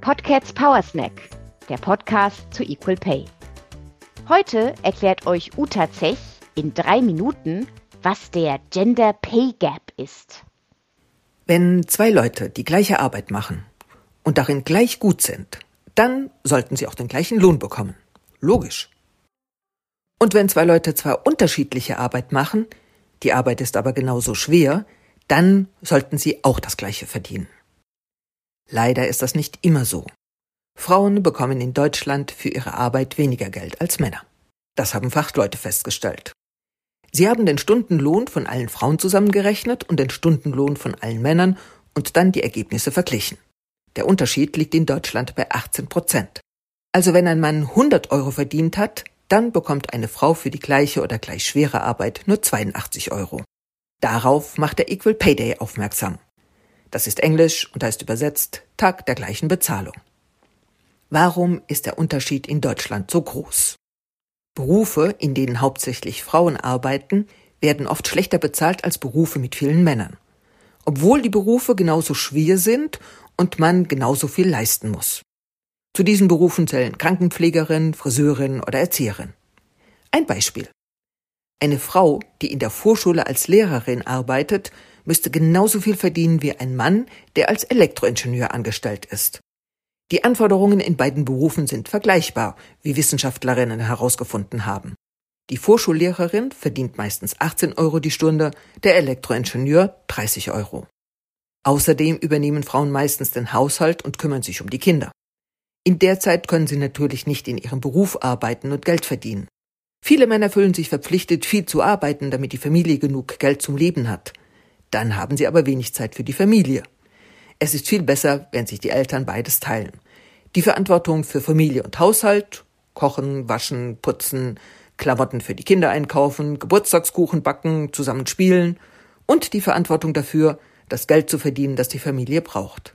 Podcats Power Snack, der Podcast zu Equal Pay. Heute erklärt euch Uta Zech in drei Minuten, was der Gender Pay Gap ist. Wenn zwei Leute die gleiche Arbeit machen und darin gleich gut sind, dann sollten sie auch den gleichen Lohn bekommen. Logisch. Und wenn zwei Leute zwar unterschiedliche Arbeit machen, die Arbeit ist aber genauso schwer, dann sollten sie auch das gleiche verdienen. Leider ist das nicht immer so. Frauen bekommen in Deutschland für ihre Arbeit weniger Geld als Männer. Das haben Fachleute festgestellt. Sie haben den Stundenlohn von allen Frauen zusammengerechnet und den Stundenlohn von allen Männern und dann die Ergebnisse verglichen. Der Unterschied liegt in Deutschland bei 18 Prozent. Also wenn ein Mann 100 Euro verdient hat, dann bekommt eine Frau für die gleiche oder gleich schwere Arbeit nur 82 Euro. Darauf macht der Equal Pay Day aufmerksam. Das ist Englisch und heißt übersetzt Tag der gleichen Bezahlung. Warum ist der Unterschied in Deutschland so groß? Berufe, in denen hauptsächlich Frauen arbeiten, werden oft schlechter bezahlt als Berufe mit vielen Männern. Obwohl die Berufe genauso schwer sind und man genauso viel leisten muss. Zu diesen Berufen zählen Krankenpflegerin, Friseurin oder Erzieherin. Ein Beispiel. Eine Frau, die in der Vorschule als Lehrerin arbeitet, müsste genauso viel verdienen wie ein Mann, der als Elektroingenieur angestellt ist. Die Anforderungen in beiden Berufen sind vergleichbar, wie Wissenschaftlerinnen herausgefunden haben. Die Vorschullehrerin verdient meistens 18 Euro die Stunde, der Elektroingenieur 30 Euro. Außerdem übernehmen Frauen meistens den Haushalt und kümmern sich um die Kinder. In der Zeit können sie natürlich nicht in ihrem Beruf arbeiten und Geld verdienen. Viele Männer fühlen sich verpflichtet, viel zu arbeiten, damit die Familie genug Geld zum Leben hat. Dann haben sie aber wenig Zeit für die Familie. Es ist viel besser, wenn sich die Eltern beides teilen. Die Verantwortung für Familie und Haushalt, kochen, waschen, putzen, Klamotten für die Kinder einkaufen, Geburtstagskuchen backen, zusammen spielen und die Verantwortung dafür, das Geld zu verdienen, das die Familie braucht.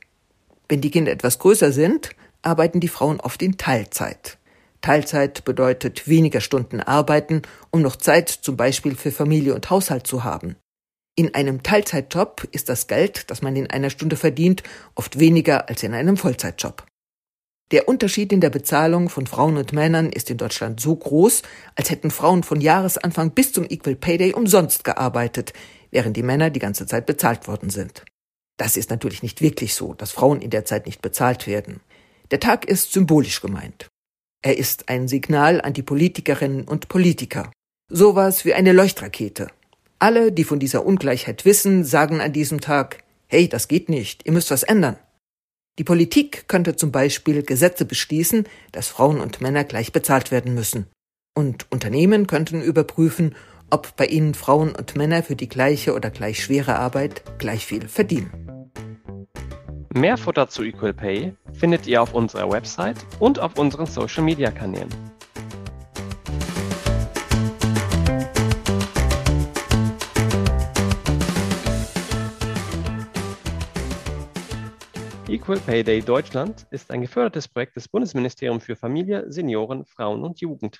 Wenn die Kinder etwas größer sind, arbeiten die Frauen oft in Teilzeit. Teilzeit bedeutet weniger Stunden arbeiten, um noch Zeit zum Beispiel für Familie und Haushalt zu haben. In einem Teilzeitjob ist das Geld, das man in einer Stunde verdient, oft weniger als in einem Vollzeitjob. Der Unterschied in der Bezahlung von Frauen und Männern ist in Deutschland so groß, als hätten Frauen von Jahresanfang bis zum Equal Pay Day umsonst gearbeitet, während die Männer die ganze Zeit bezahlt worden sind. Das ist natürlich nicht wirklich so, dass Frauen in der Zeit nicht bezahlt werden. Der Tag ist symbolisch gemeint. Er ist ein Signal an die Politikerinnen und Politiker. Sowas wie eine Leuchtrakete. Alle, die von dieser Ungleichheit wissen, sagen an diesem Tag, hey, das geht nicht, ihr müsst was ändern. Die Politik könnte zum Beispiel Gesetze beschließen, dass Frauen und Männer gleich bezahlt werden müssen. Und Unternehmen könnten überprüfen, ob bei ihnen Frauen und Männer für die gleiche oder gleich schwere Arbeit gleich viel verdienen. Mehr Futter zu Equal Pay findet ihr auf unserer Website und auf unseren Social Media Kanälen. Equal Pay Day Deutschland ist ein gefördertes Projekt des Bundesministeriums für Familie, Senioren, Frauen und Jugend.